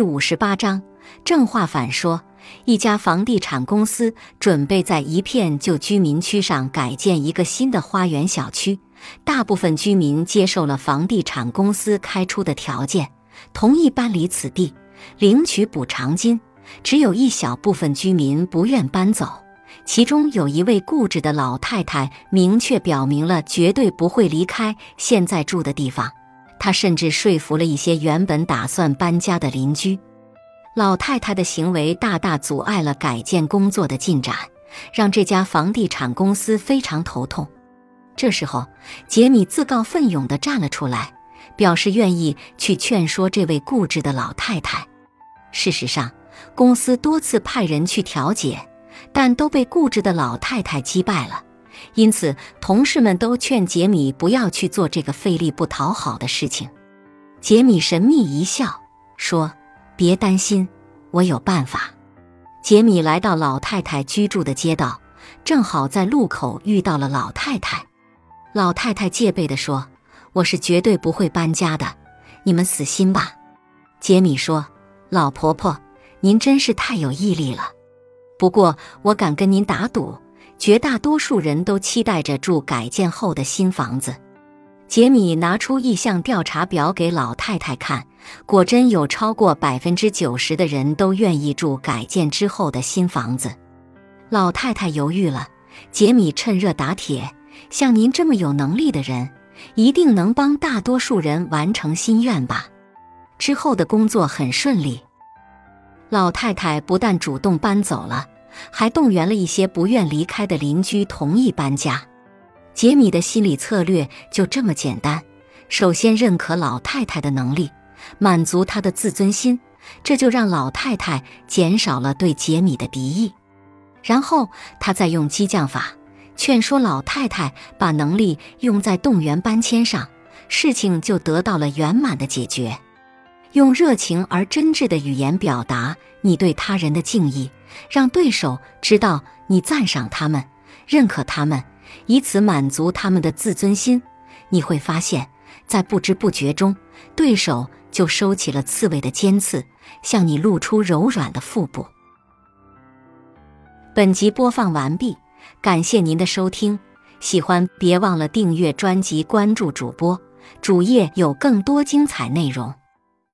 第五十八章正话反说。一家房地产公司准备在一片旧居民区上改建一个新的花园小区，大部分居民接受了房地产公司开出的条件，同意搬离此地，领取补偿金。只有一小部分居民不愿搬走，其中有一位固执的老太太，明确表明了绝对不会离开现在住的地方。他甚至说服了一些原本打算搬家的邻居。老太太的行为大大阻碍了改建工作的进展，让这家房地产公司非常头痛。这时候，杰米自告奋勇地站了出来，表示愿意去劝说这位固执的老太太。事实上，公司多次派人去调解，但都被固执的老太太击败了。因此，同事们都劝杰米不要去做这个费力不讨好的事情。杰米神秘一笑，说。别担心，我有办法。杰米来到老太太居住的街道，正好在路口遇到了老太太。老太太戒备地说：“我是绝对不会搬家的，你们死心吧。”杰米说：“老婆婆，您真是太有毅力了。不过我敢跟您打赌，绝大多数人都期待着住改建后的新房子。”杰米拿出意向调查表给老太太看，果真有超过百分之九十的人都愿意住改建之后的新房子。老太太犹豫了，杰米趁热打铁：“像您这么有能力的人，一定能帮大多数人完成心愿吧？”之后的工作很顺利，老太太不但主动搬走了，还动员了一些不愿离开的邻居同意搬家。杰米的心理策略就这么简单：首先认可老太太的能力，满足她的自尊心，这就让老太太减少了对杰米的敌意。然后他再用激将法劝说老太太把能力用在动员搬迁上，事情就得到了圆满的解决。用热情而真挚的语言表达你对他人的敬意，让对手知道你赞赏他们，认可他们。以此满足他们的自尊心，你会发现，在不知不觉中，对手就收起了刺猬的尖刺，向你露出柔软的腹部。本集播放完毕，感谢您的收听，喜欢别忘了订阅专辑、关注主播，主页有更多精彩内容。